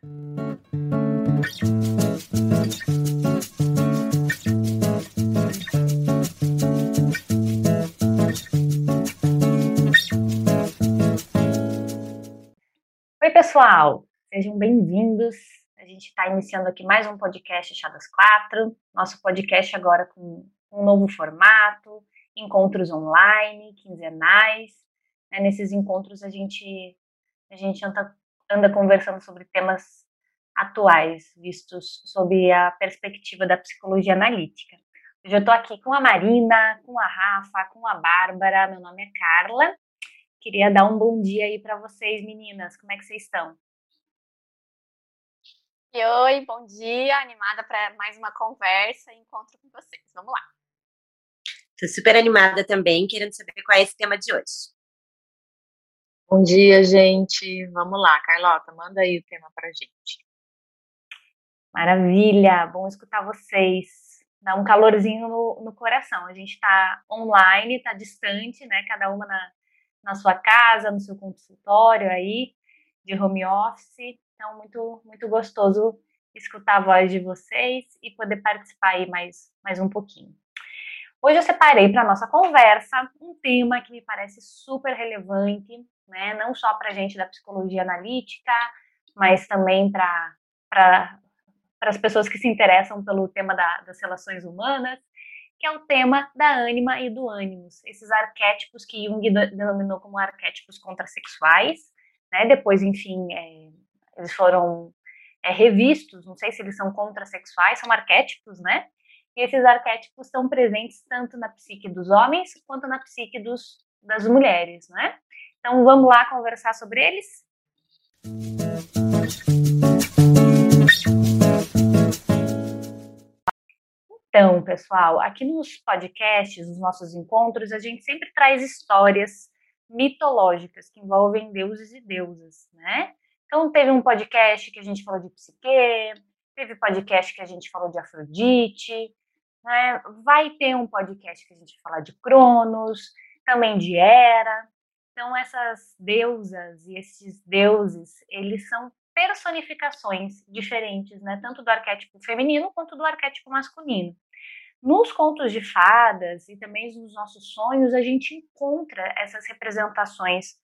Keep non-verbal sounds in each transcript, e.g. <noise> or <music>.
Oi, pessoal, sejam bem-vindos. A gente está iniciando aqui mais um podcast Chá das Quatro. Nosso podcast agora com um novo formato, encontros online, quinzenais. Né? Nesses encontros a gente a gente anda, anda conversando sobre temas atuais, vistos sob a perspectiva da psicologia analítica. Hoje eu estou aqui com a Marina, com a Rafa, com a Bárbara. Meu nome é Carla. Queria dar um bom dia aí para vocês, meninas. Como é que vocês estão? Oi, bom dia. Animada para mais uma conversa e encontro com vocês. Vamos lá. Estou super animada também, querendo saber qual é esse tema de hoje. Bom dia, gente. Vamos lá, Carlota, manda aí o tema para gente. Maravilha, bom escutar vocês. Dá um calorzinho no, no coração. A gente está online, está distante, né? Cada uma na, na sua casa, no seu consultório aí, de home office. Então, muito, muito gostoso escutar a voz de vocês e poder participar aí mais, mais um pouquinho. Hoje eu separei para nossa conversa um tema que me parece super relevante, né? Não só para gente da psicologia analítica, mas também para para as pessoas que se interessam pelo tema da, das relações humanas, que é o tema da ânima e do ânimos, esses arquétipos que Jung denominou como arquétipos contrasexuais, né? Depois, enfim, é, eles foram é, revistos, não sei se eles são contrasexuais, são arquétipos, né? E esses arquétipos estão presentes tanto na psique dos homens quanto na psique dos, das mulheres, né? Então vamos lá conversar sobre eles? Então, pessoal, aqui nos podcasts, nos nossos encontros, a gente sempre traz histórias mitológicas que envolvem deuses e deusas, né? Então, teve um podcast que a gente falou de psique, teve podcast que a gente falou de Afrodite, né? vai ter um podcast que a gente fala de Cronos, também de Hera. Então, essas deusas e esses deuses, eles são personificações diferentes, né? Tanto do arquétipo feminino quanto do arquétipo masculino. Nos contos de fadas e também nos nossos sonhos, a gente encontra essas representações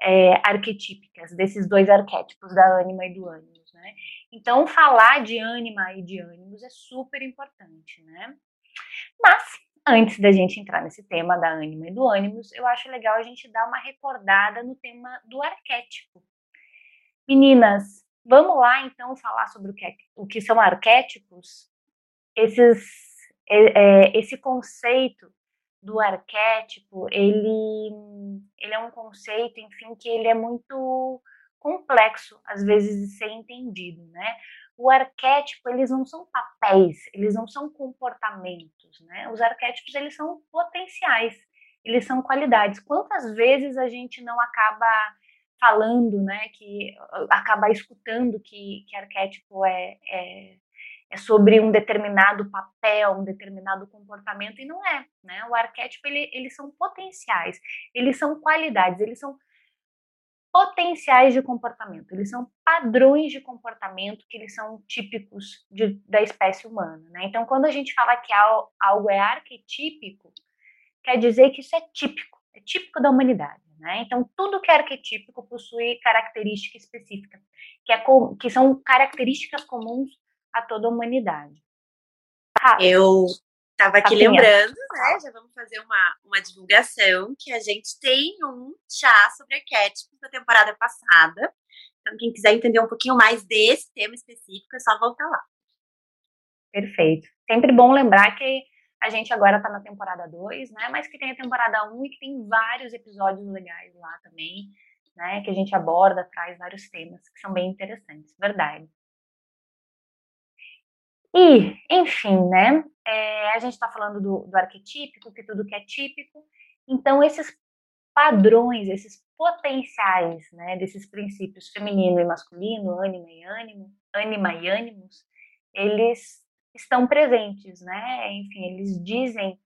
é, arquetípicas desses dois arquétipos, da ânima e do ânimos, né? Então, falar de ânima e de ânimos é super importante, né? Mas, antes da gente entrar nesse tema da ânima e do ânimos, eu acho legal a gente dar uma recordada no tema do arquétipo. Meninas, vamos lá então falar sobre o que, é, o que são arquétipos? Esses é, é, esse conceito do arquétipo, ele, ele é um conceito, enfim, que ele é muito complexo, às vezes, de ser entendido, né? O arquétipo, eles não são papéis, eles não são comportamentos, né? Os arquétipos, eles são potenciais, eles são qualidades. Quantas vezes a gente não acaba falando, né, que acaba escutando que, que arquétipo é, é é sobre um determinado papel, um determinado comportamento, e não é, né? O arquétipo, ele, eles são potenciais, eles são qualidades, eles são potenciais de comportamento, eles são padrões de comportamento que eles são típicos de, da espécie humana, né? Então, quando a gente fala que algo é arquetípico, quer dizer que isso é típico, é típico da humanidade, né? Então, tudo que é arquetípico possui característica específica, que, é, que são características comuns a toda a humanidade. Ah, eu estava aqui lembrando, né? Já vamos fazer uma, uma divulgação que a gente tem um chá sobre arquétipos da temporada passada. Então, quem quiser entender um pouquinho mais desse tema específico, é só voltar lá. Perfeito. Sempre bom lembrar que a gente agora está na temporada 2, né? Mas que tem a temporada 1 um, e que tem vários episódios legais lá também, né? Que a gente aborda, traz vários temas que são bem interessantes, verdade. E, enfim, né? É, a gente está falando do, do arquetípico, que tudo que é típico. Então, esses padrões, esses potenciais, né, desses princípios feminino e masculino, ânima e ânimo, ânima e ânimos, eles estão presentes, né? Enfim, eles dizem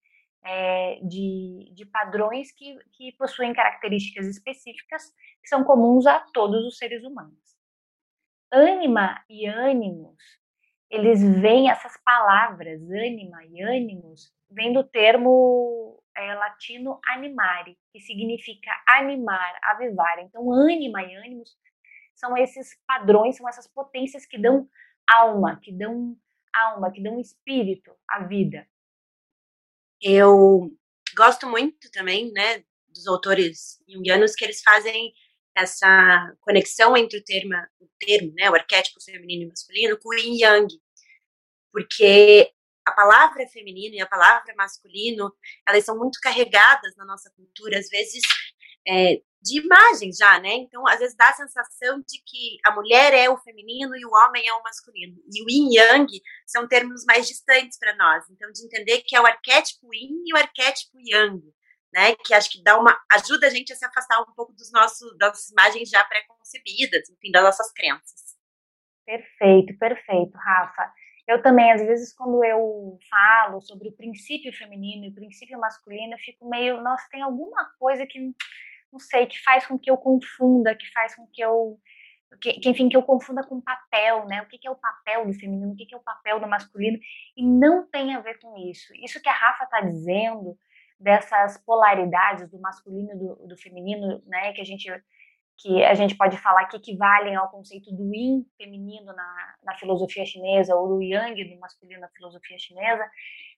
é, de, de padrões que, que possuem características específicas que são comuns a todos os seres humanos. ânima e ânimos, eles vêm, essas palavras, ânima e ânimos, vem do termo é, latino animare, que significa animar, avivar. Então, ânima e ânimos são esses padrões, são essas potências que dão alma, que dão alma, que dão espírito à vida. Eu gosto muito também, né, dos autores jungianos que eles fazem essa conexão entre o termo, o termo, né, o arquétipo feminino e masculino com o yin yang, porque a palavra feminino e a palavra masculino, elas são muito carregadas na nossa cultura, às vezes é, de imagens já, né? Então, às vezes dá a sensação de que a mulher é o feminino e o homem é o masculino. E o yin yang são termos mais distantes para nós. Então, de entender que é o arquétipo yin e o arquétipo yang, né? Que acho que dá uma ajuda a gente a se afastar um pouco dos nossos das imagens já pré-concebidas, enfim, das nossas crenças. Perfeito, perfeito, Rafa. Eu também, às vezes, quando eu falo sobre o princípio feminino e o princípio masculino, eu fico meio, nossa, tem alguma coisa que, não sei, que faz com que eu confunda, que faz com que eu, que, que enfim, que eu confunda com papel, né? O que, que é o papel do feminino, o que, que é o papel do masculino, e não tem a ver com isso. Isso que a Rafa está dizendo, dessas polaridades do masculino e do, do feminino, né, que a gente que a gente pode falar que equivalem ao conceito do yin feminino na, na filosofia chinesa ou do yang do masculino na filosofia chinesa,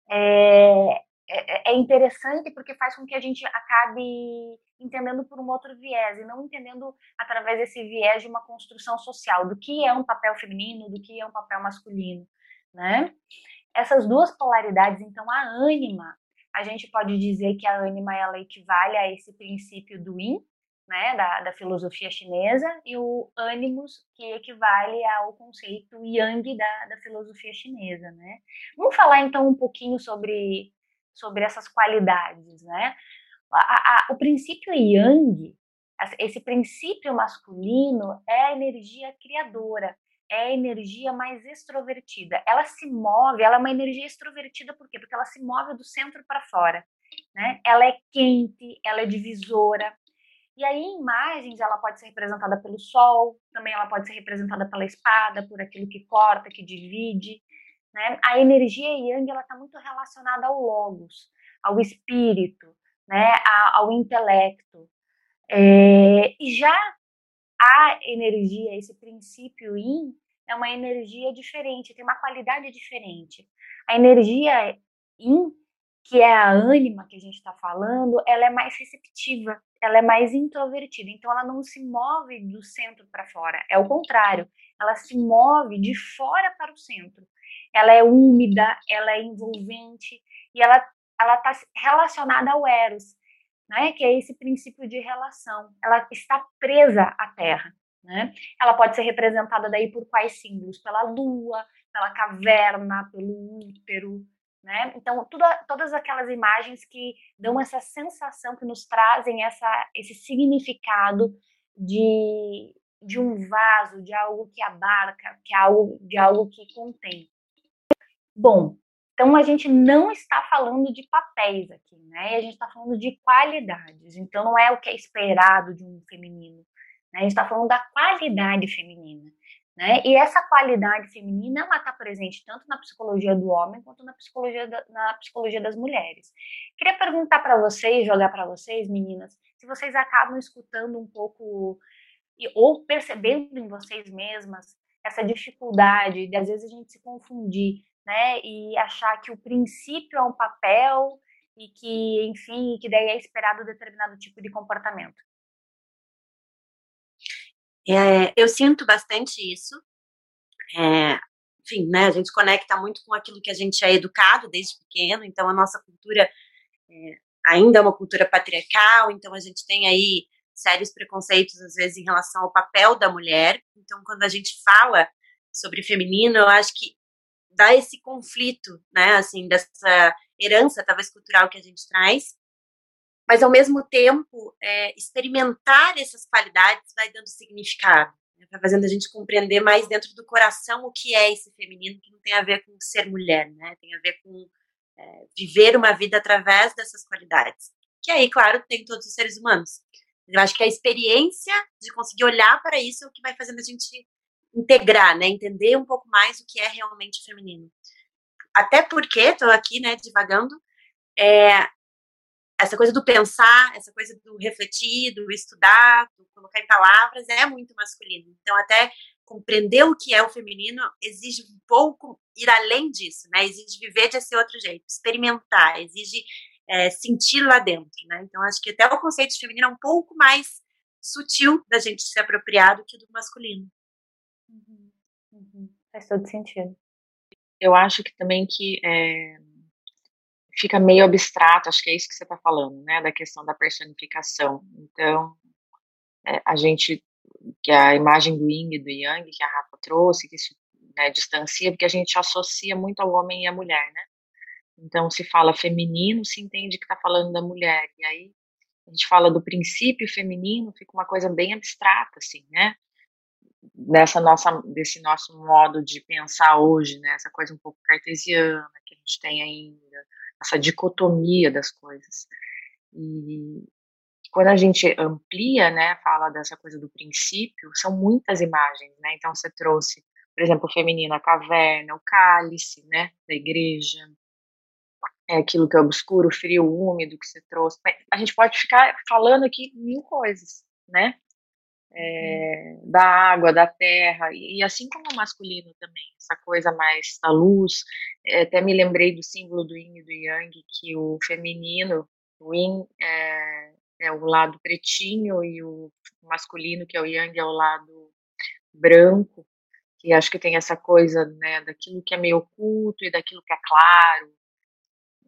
é, é, é, interessante porque faz com que a gente acabe entendendo por um outro viés e não entendendo através desse viés de uma construção social do que é um papel feminino, do que é um papel masculino, né? Essas duas polaridades, então, a ânima, a gente pode dizer que a ânima ela equivale a esse princípio do yin, né, da, da filosofia chinesa, e o ânimos, que equivale ao conceito yang da, da filosofia chinesa, né. Vamos falar, então, um pouquinho sobre, sobre essas qualidades, né. A, a, o princípio yang, esse princípio masculino é a energia criadora, é a energia mais extrovertida. Ela se move, ela é uma energia extrovertida por quê? Porque ela se move do centro para fora. Né? Ela é quente, ela é divisora, e aí, em imagens, ela pode ser representada pelo sol, também ela pode ser representada pela espada, por aquilo que corta, que divide. Né? A energia yang ela está muito relacionada ao logos, ao espírito, né? ao intelecto. É, e já a energia, esse princípio yin, é uma energia diferente, tem uma qualidade diferente. A energia yin que é a ânima que a gente está falando, ela é mais receptiva, ela é mais introvertida, então ela não se move do centro para fora, é o contrário, ela se move de fora para o centro. Ela é úmida, ela é envolvente e ela ela está relacionada ao eros, né? Que é esse princípio de relação. Ela está presa à Terra, né? Ela pode ser representada daí por quais símbolos? Pela lua, pela caverna, pelo útero, né? Então, tudo, todas aquelas imagens que dão essa sensação, que nos trazem essa, esse significado de, de um vaso, de algo que abarca, que é algo, de algo que contém. Bom, então a gente não está falando de papéis aqui, né? A gente está falando de qualidades. Então não é o que é esperado de um feminino. Né? A gente está falando da qualidade feminina. Né? E essa qualidade feminina está presente tanto na psicologia do homem quanto na psicologia, da, na psicologia das mulheres. Queria perguntar para vocês, jogar para vocês, meninas, se vocês acabam escutando um pouco ou percebendo em vocês mesmas essa dificuldade de às vezes a gente se confundir, né, e achar que o princípio é um papel e que, enfim, que daí é esperado determinado tipo de comportamento. É, eu sinto bastante isso. É, enfim, né, a gente conecta muito com aquilo que a gente é educado desde pequeno, então a nossa cultura é, ainda é uma cultura patriarcal, então a gente tem aí sérios preconceitos, às vezes, em relação ao papel da mulher. Então, quando a gente fala sobre feminino, eu acho que dá esse conflito, né, assim, dessa herança, talvez, cultural que a gente traz, mas ao mesmo tempo é, experimentar essas qualidades vai dando significado, né? vai fazendo a gente compreender mais dentro do coração o que é esse feminino, que não tem a ver com ser mulher, né? Tem a ver com é, viver uma vida através dessas qualidades. Que aí, claro, tem todos os seres humanos. Eu acho que a experiência de conseguir olhar para isso é o que vai fazendo a gente integrar, né? Entender um pouco mais o que é realmente feminino. Até porque, estou aqui, né, divagando, é, essa coisa do pensar, essa coisa do refletir, do estudar, do colocar em palavras, é muito masculino. Então, até compreender o que é o feminino exige um pouco ir além disso, né? Exige viver de esse outro jeito, experimentar, exige é, sentir lá dentro, né? Então, acho que até o conceito de feminino é um pouco mais sutil da gente se apropriar do que do masculino. Uhum. Uhum. Faz todo sentido. Eu acho que também que é, fica meio abstrato, acho que é isso que você está falando, né, da questão da personificação. Então, é, a gente, que a imagem do Yin e do Yang, que a Rafa trouxe, que isso né, distancia, porque a gente associa muito ao homem e à mulher, né? Então, se fala feminino, se entende que está falando da mulher, e aí a gente fala do princípio feminino, fica uma coisa bem abstrata, assim, né? Dessa nossa, desse nosso modo de pensar hoje, né? Essa coisa um pouco cartesiana que a gente tem ainda, essa dicotomia das coisas. E quando a gente amplia, né, fala dessa coisa do princípio, são muitas imagens, né? Então você trouxe, por exemplo, o feminino, a caverna, o cálice, né, da igreja, é aquilo que é obscuro, frio, úmido que você trouxe. A gente pode ficar falando aqui mil coisas, né? É, da água, da terra, e, assim como o masculino também, essa coisa mais da luz. É, até me lembrei do símbolo do yin e do yang, que o feminino, o yin é, é o lado pretinho e o masculino, que é o yang, é o lado branco, que acho que tem essa coisa né, daquilo que é meio oculto e daquilo que é claro,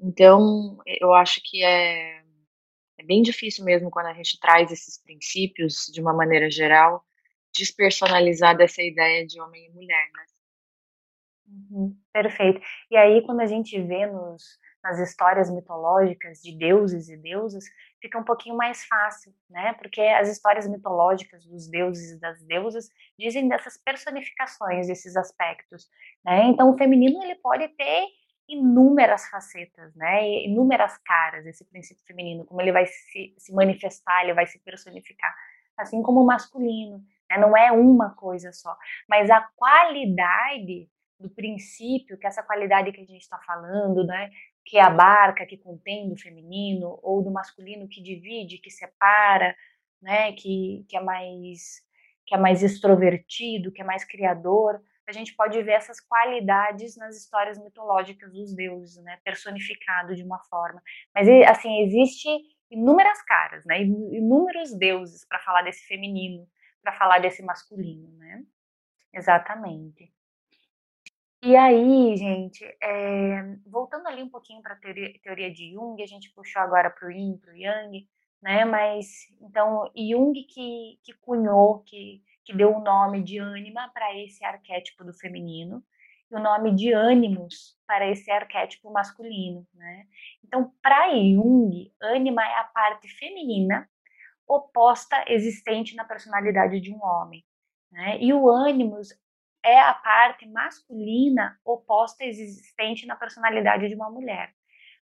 então, eu acho que é, é bem difícil mesmo quando a gente traz esses princípios de uma maneira geral, despersonalizar dessa ideia de homem e mulher, né? Uhum, perfeito. E aí, quando a gente vê nos, nas histórias mitológicas de deuses e deusas, fica um pouquinho mais fácil, né? Porque as histórias mitológicas dos deuses e das deusas dizem dessas personificações, desses aspectos, né? Então, o feminino ele pode ter inúmeras facetas, né? Inúmeras caras esse princípio feminino, como ele vai se, se manifestar, ele vai se personificar, assim como o masculino, né? Não é uma coisa só, mas a qualidade do princípio, que é essa qualidade que a gente está falando, né? Que abarca, que contém do feminino ou do masculino, que divide, que separa, né? Que, que é mais que é mais extrovertido, que é mais criador, a gente pode ver essas qualidades nas histórias mitológicas dos deuses, né, personificado de uma forma. Mas assim existe inúmeras caras, né, inúmeros deuses para falar desse feminino, para falar desse masculino, né? Exatamente. E aí, gente, é, voltando ali um pouquinho para a teoria, teoria, de Jung, a gente puxou agora para o Yin, para o Yang, né? Mas então Jung que, que cunhou, que que deu o nome de ânima para esse arquétipo do feminino e o nome de ânimos para esse arquétipo masculino, né? Então, para Jung, ânima é a parte feminina oposta existente na personalidade de um homem, né? E o ânimos é a parte masculina oposta existente na personalidade de uma mulher.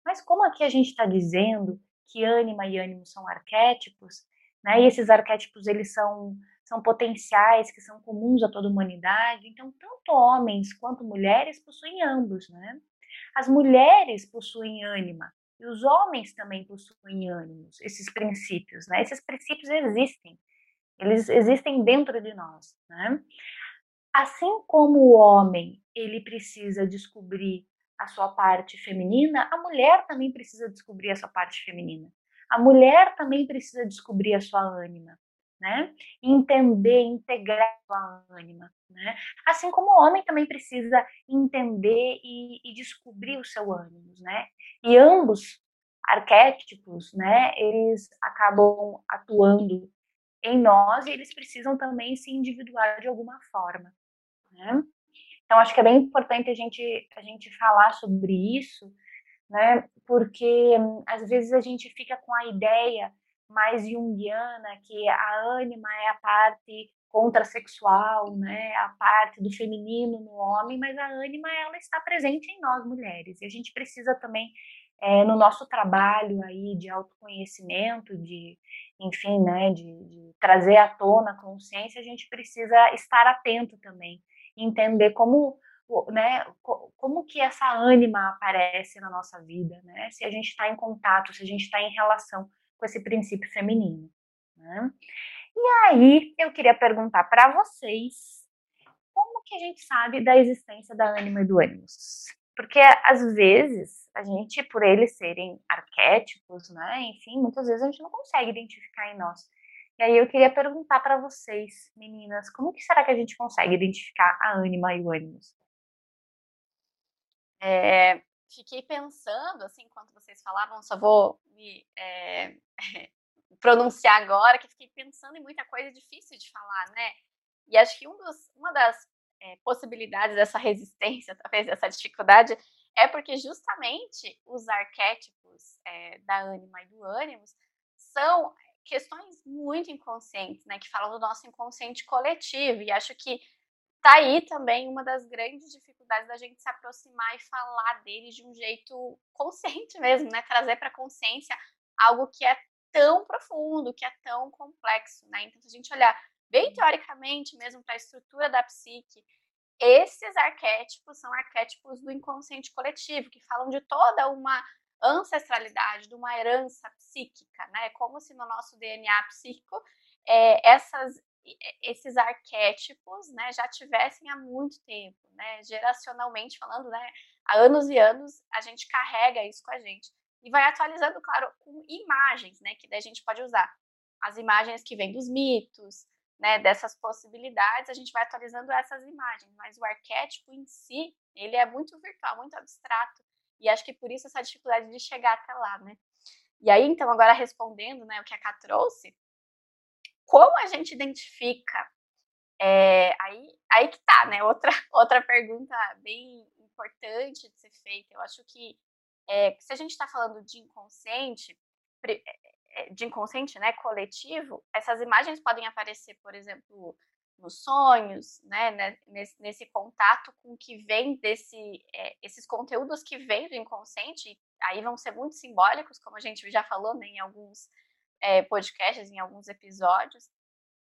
Mas como aqui a gente está dizendo que ânima e ânimo são arquétipos, né? E esses arquétipos eles são são potenciais que são comuns a toda a humanidade. Então, tanto homens quanto mulheres possuem ambos, né? As mulheres possuem ânima e os homens também possuem ânimos, esses princípios, né? Esses princípios existem, eles existem dentro de nós, né? Assim como o homem ele precisa descobrir a sua parte feminina, a mulher também precisa descobrir a sua parte feminina. A mulher também precisa descobrir a sua ânima né? Entender, integrar a ânima, né? Assim como o homem também precisa entender e, e descobrir o seu ânimo, né? E ambos arquétipos, né? Eles acabam atuando em nós e eles precisam também se individuar de alguma forma, né? Então acho que é bem importante a gente a gente falar sobre isso, né? Porque às vezes a gente fica com a ideia mais junguiana, que a ânima é a parte contrasexual, né, a parte do feminino no homem, mas a ânima ela está presente em nós mulheres e a gente precisa também é, no nosso trabalho aí de autoconhecimento, de, enfim, né, de, de trazer à tona a consciência, a gente precisa estar atento também, entender como né, como que essa ânima aparece na nossa vida, né? Se a gente está em contato, se a gente está em relação com esse princípio feminino, né? E aí eu queria perguntar para vocês como que a gente sabe da existência da ânima e do ânimos? Porque às vezes a gente, por eles serem arquétipos, né? Enfim, muitas vezes a gente não consegue identificar em nós. E aí eu queria perguntar para vocês, meninas, como que será que a gente consegue identificar a ânima e o ânimos? É, fiquei pensando, assim, enquanto vocês falavam, só vou me é, <laughs> pronunciar agora, que fiquei pensando em muita coisa difícil de falar, né? E acho que um dos, uma das é, possibilidades dessa resistência, <laughs> talvez dessa dificuldade, é porque justamente os arquétipos é, da ânima e do ânimos são questões muito inconscientes, né? Que falam do nosso inconsciente coletivo. E acho que tá aí também uma das grandes dificuldades da gente se aproximar e falar deles de um jeito consciente mesmo, né? Trazer para consciência algo que é tão profundo, que é tão complexo, né? Então, se a gente olhar bem teoricamente mesmo para a estrutura da psique, esses arquétipos são arquétipos do inconsciente coletivo, que falam de toda uma ancestralidade, de uma herança psíquica, né? Como se no nosso DNA psíquico é, essas esses arquétipos, né, já tivessem há muito tempo, né, geracionalmente falando, né, há anos e anos a gente carrega isso com a gente. E vai atualizando, claro, com imagens, né, que daí a gente pode usar. As imagens que vêm dos mitos, né, dessas possibilidades, a gente vai atualizando essas imagens, mas o arquétipo em si, ele é muito virtual, muito abstrato, e acho que por isso essa dificuldade de chegar até lá, né. E aí, então, agora respondendo, né, o que a Ká trouxe, como a gente identifica? É, aí, aí que tá, né? Outra, <laughs> outra pergunta bem importante de ser feita. Eu acho que é, se a gente está falando de inconsciente, é, de inconsciente, né, coletivo, essas imagens podem aparecer, por exemplo, nos sonhos, né nesse, nesse contato com o que vem desse, é, esses conteúdos que vêm do inconsciente, aí vão ser muito simbólicos, como a gente já falou, né, em alguns é, podcasts, em alguns episódios.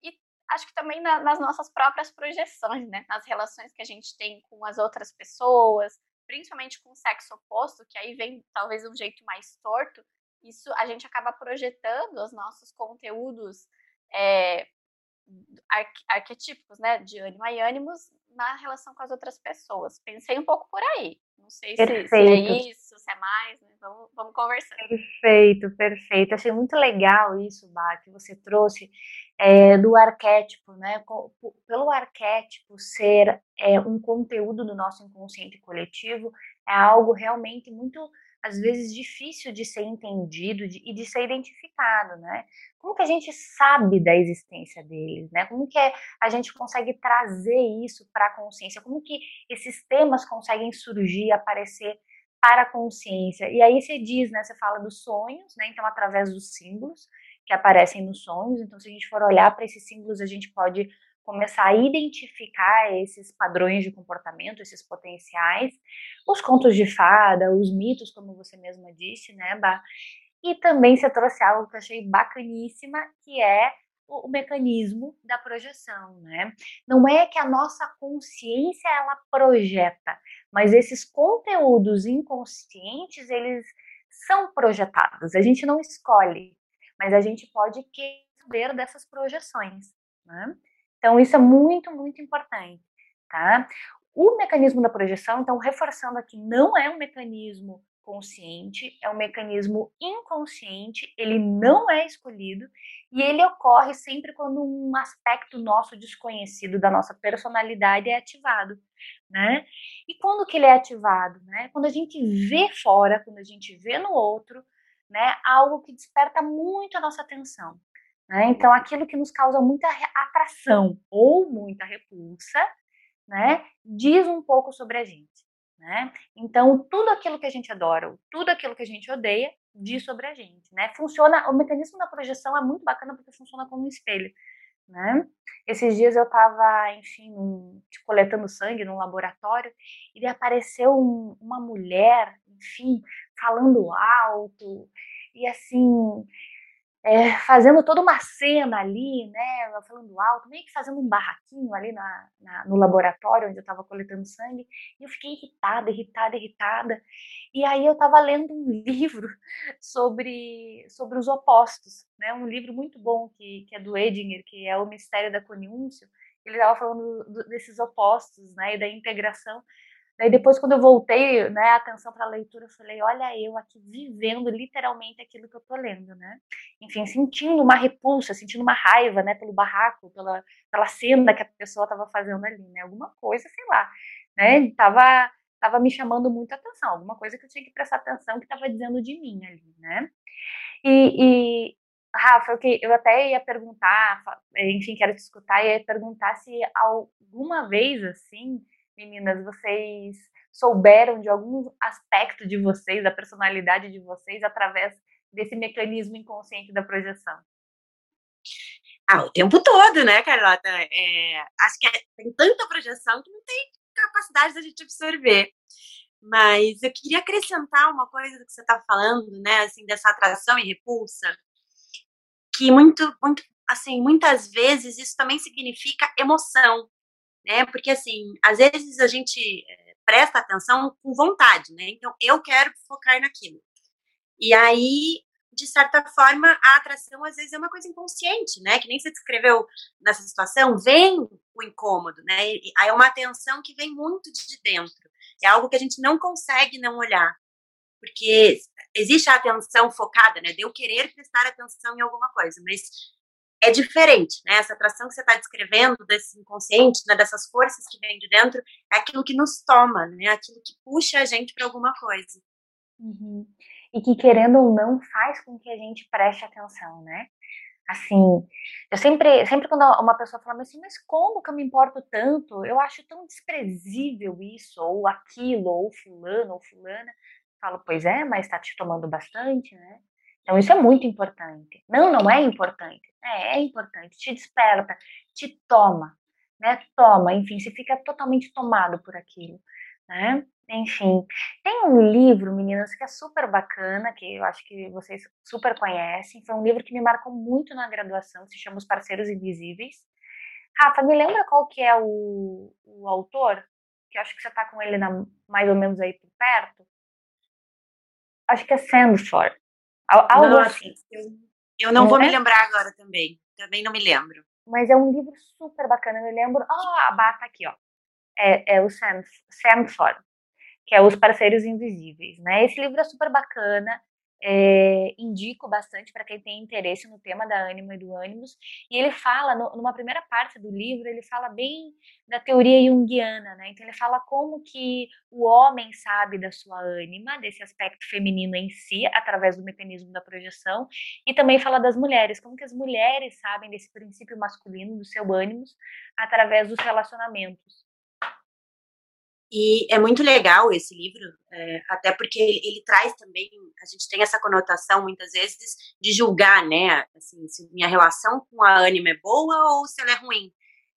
E acho que também na, nas nossas próprias projeções, né? Nas relações que a gente tem com as outras pessoas, principalmente com o sexo oposto, que aí vem talvez um jeito mais torto. Isso a gente acaba projetando os nossos conteúdos é, arquetípicos, né? De ânimo e ânimos na relação com as outras pessoas. Pensei um pouco por aí. Não sei se, se, é isso, se é mais, né? vamos, vamos conversar. Perfeito, perfeito. Achei muito legal isso, Bá, que você trouxe é, do arquétipo, né? Pelo arquétipo ser é, um conteúdo do nosso inconsciente coletivo, é algo realmente muito às vezes difícil de ser entendido e de ser identificado, né? Como que a gente sabe da existência deles, né? Como que a gente consegue trazer isso para a consciência? Como que esses temas conseguem surgir, aparecer para a consciência? E aí você diz, né? Você fala dos sonhos, né? Então através dos símbolos que aparecem nos sonhos. Então se a gente for olhar para esses símbolos, a gente pode começar a identificar esses padrões de comportamento, esses potenciais, os contos de fada, os mitos, como você mesma disse, né, Bah? E também você trouxe algo que eu achei bacaníssima, que é o, o mecanismo da projeção, né? Não é que a nossa consciência ela projeta, mas esses conteúdos inconscientes, eles são projetados. A gente não escolhe, mas a gente pode saber dessas projeções, né? Então, isso é muito, muito importante, tá? O mecanismo da projeção, então, reforçando aqui, não é um mecanismo consciente, é um mecanismo inconsciente, ele não é escolhido e ele ocorre sempre quando um aspecto nosso desconhecido da nossa personalidade é ativado, né? E quando que ele é ativado, né? Quando a gente vê fora, quando a gente vê no outro, né, algo que desperta muito a nossa atenção. Né? Então, aquilo que nos causa muita atração ou muita repulsa, né, diz um pouco sobre a gente. Né? Então, tudo aquilo que a gente adora, tudo aquilo que a gente odeia, diz sobre a gente. Né? Funciona, o mecanismo da projeção é muito bacana porque funciona como um espelho. Né? Esses dias eu estava, enfim, um, coletando sangue num laboratório e apareceu um, uma mulher, enfim, falando alto, e assim, é, fazendo toda uma cena ali, né, falando alto, meio que fazendo um barraquinho ali na, na no laboratório onde eu estava coletando sangue, e eu fiquei irritada, irritada, irritada. E aí eu estava lendo um <laughs> livro sobre, sobre os opostos, né, um livro muito bom que, que é do Edinger, que é o Mistério da Coniúncio. Ele estava falando do, desses opostos, né, e da integração Daí depois, quando eu voltei, né, a atenção para a leitura, eu falei, olha eu aqui vivendo literalmente aquilo que eu tô lendo, né? Enfim, sentindo uma repulsa, sentindo uma raiva, né, pelo barraco, pela, pela cena que a pessoa estava fazendo ali, né? Alguma coisa, sei lá, né? Tava, tava me chamando muito a atenção, alguma coisa que eu tinha que prestar atenção que estava dizendo de mim ali, né? E, e Rafa, eu, que, eu até ia perguntar, enfim, quero te escutar, ia perguntar se alguma vez, assim, meninas, vocês souberam de algum aspecto de vocês, da personalidade de vocês, através desse mecanismo inconsciente da projeção? Ah, o tempo todo, né, Carlota? É, acho que é, tem tanta projeção que não tem capacidade da gente absorver. Mas eu queria acrescentar uma coisa do que você está falando, né, assim, dessa atração e repulsa, que muito, muito, assim, muitas vezes isso também significa emoção, né? Porque assim, às vezes a gente eh, presta atenção com vontade, né? Então eu quero focar naquilo. E aí, de certa forma, a atração às vezes é uma coisa inconsciente, né? Que nem você descreveu nessa situação, vem o incômodo, né? Aí é uma atenção que vem muito de dentro. É algo que a gente não consegue não olhar. Porque existe a atenção focada, né? De eu querer prestar atenção em alguma coisa, mas é diferente, né? Essa atração que você está descrevendo desse inconsciente, né? Dessas forças que vêm de dentro, é aquilo que nos toma, né? Aquilo que puxa a gente para alguma coisa. Uhum. E que querendo ou não faz com que a gente preste atenção, né? Assim, eu sempre, sempre quando uma pessoa fala assim, mas como que eu me importo tanto? Eu acho tão desprezível isso, ou aquilo, ou fulano, ou fulana. Falo, pois é, mas está te tomando bastante, né? Então, isso é muito importante. Não, não é importante. É, é importante. Te desperta, te toma, né? Toma, enfim, você fica totalmente tomado por aquilo, né? Enfim, tem um livro, meninas, que é super bacana, que eu acho que vocês super conhecem. Foi um livro que me marcou muito na graduação, se chama Os Parceiros Invisíveis. Rafa, me lembra qual que é o, o autor? Que eu acho que você está com ele na, mais ou menos aí por perto. Acho que é Sandford. Algo assim. Eu, eu não, não vou é? me lembrar agora também. Também não me lembro. Mas é um livro super bacana. Eu me lembro. Oh, a bata aqui, ó. É, é o Sam, Samford, que é Os Parceiros Invisíveis. Né? Esse livro é super bacana. É, indico bastante para quem tem interesse no tema da ânima e do ânimos. E ele fala, no, numa primeira parte do livro, ele fala bem da teoria junguiana, né? Então ele fala como que o homem sabe da sua ânima, desse aspecto feminino em si, através do mecanismo da projeção, e também fala das mulheres, como que as mulheres sabem desse princípio masculino, do seu ânimos, através dos relacionamentos. E é muito legal esse livro, é, até porque ele, ele, traz também, a gente tem essa conotação muitas vezes de julgar, né, assim, se minha relação com a ânima é boa ou se ela é ruim.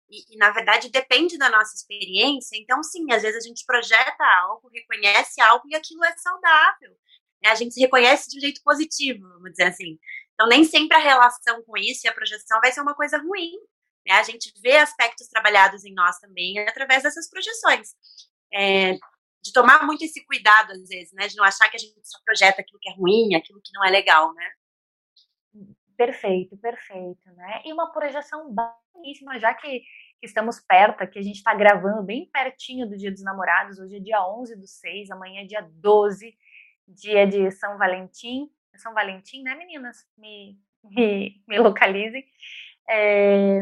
E, e, na verdade depende da nossa experiência, então sim, às vezes a gente projeta algo, reconhece algo e aquilo é saudável. Né? A gente se reconhece de um jeito positivo, vamos dizer assim. Então nem sempre a relação com isso e a projeção vai ser uma coisa ruim. Né? A gente vê aspectos trabalhados em nós também através dessas projeções é, de tomar muito esse cuidado, às vezes, né? De não achar que a gente só projeta aquilo que é ruim, aquilo que não é legal, né? Perfeito, perfeito, né? E uma projeção belíssima, já que, estamos perto, que a gente está gravando bem pertinho do Dia dos Namorados, hoje é dia 11 do 6, amanhã é dia 12, dia de São Valentim. São Valentim, né, meninas? Me, me, me localizem. É,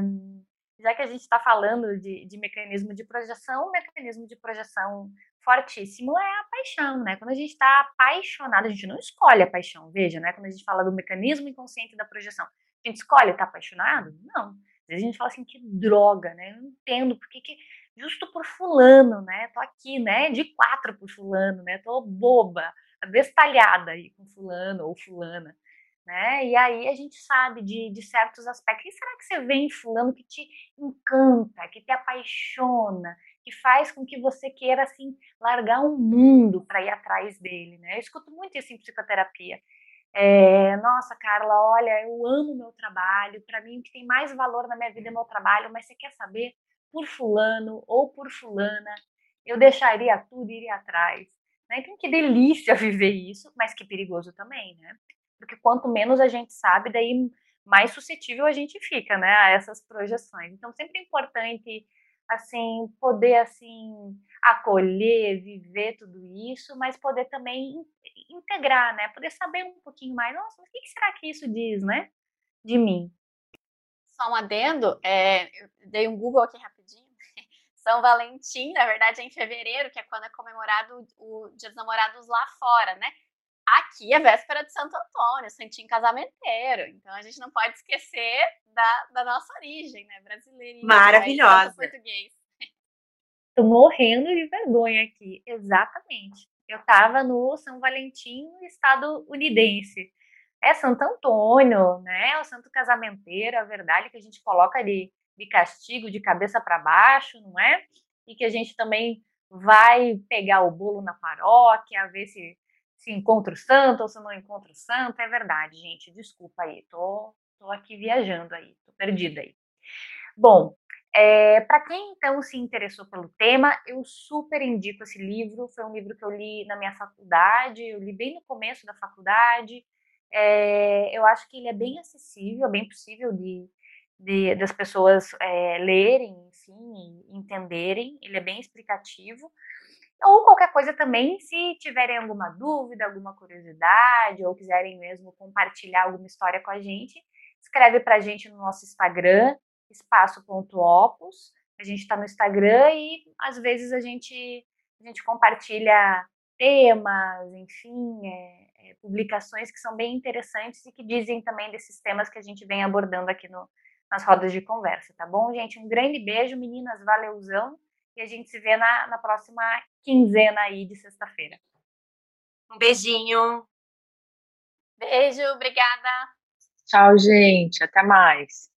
já que a gente está falando de, de, mecanismo de projeção, o mecanismo de projeção fortíssimo é a paixão, né? Quando a gente está apaixonado, a gente não escolhe a paixão, veja, né? Quando a gente fala do mecanismo inconsciente da projeção, a gente escolhe estar tá apaixonado? Não. Às vezes a gente fala assim, que droga, né? Eu não entendo por que, que justo por fulano, né? Tô aqui, né? De quatro por fulano, né? Tô boba, bestalhada aí com fulano ou fulana né? E aí a gente sabe de, de certos aspectos. E será que você vê em fulano que te encanta, que te apaixona, que faz com que você queira assim largar um mundo para ir atrás dele, né? Eu escuto muito isso em psicoterapia. É, Nossa, Carla, olha, eu amo meu trabalho. Para mim, o que tem mais valor na minha vida é meu trabalho. Mas você quer saber? Por fulano ou por fulana, eu deixaria tudo e iria atrás. Né? Então, que delícia <laughs> viver isso, mas que perigoso também, né? Porque quanto menos a gente sabe, daí mais suscetível a gente fica, né, a essas projeções. Então, sempre é importante assim, poder assim acolher, viver tudo isso, mas poder também integrar, né? Poder saber um pouquinho mais, nossa, o que será que isso diz, né? De mim. Só um adendo, é, eu dei um Google aqui rapidinho. <laughs> São Valentim, na verdade, é em fevereiro, que é quando é comemorado o Dia dos Namorados lá fora, né? Aqui é véspera de Santo Antônio, Santinho Casamenteiro. Então a gente não pode esquecer da, da nossa origem, né? Brasileira. Maravilhosa. Português. Tô morrendo de vergonha aqui. Exatamente. Eu tava no São Valentim, estadunidense. É Santo Antônio, né? O santo casamenteiro, a verdade que a gente coloca de, de castigo de cabeça para baixo, não é? E que a gente também vai pegar o bolo na paróquia, ver se se encontra o santo ou se não encontra o santo, é verdade, gente. Desculpa aí, tô, tô aqui viajando aí, tô perdida aí. Bom, é, para quem então se interessou pelo tema, eu super indico esse livro. Foi um livro que eu li na minha faculdade, eu li bem no começo da faculdade. É, eu acho que ele é bem acessível, é bem possível de, de das pessoas é, lerem, enfim, entenderem. Ele é bem explicativo. Ou qualquer coisa também, se tiverem alguma dúvida, alguma curiosidade, ou quiserem mesmo compartilhar alguma história com a gente, escreve para a gente no nosso Instagram, espaço.opus. A gente está no Instagram e às vezes a gente, a gente compartilha temas, enfim, é, é, publicações que são bem interessantes e que dizem também desses temas que a gente vem abordando aqui no, nas rodas de conversa, tá bom, gente? Um grande beijo, meninas, valeuzão e a gente se vê na, na próxima quinzena aí de sexta-feira. Um beijinho. Beijo, obrigada. Tchau, gente. Até mais.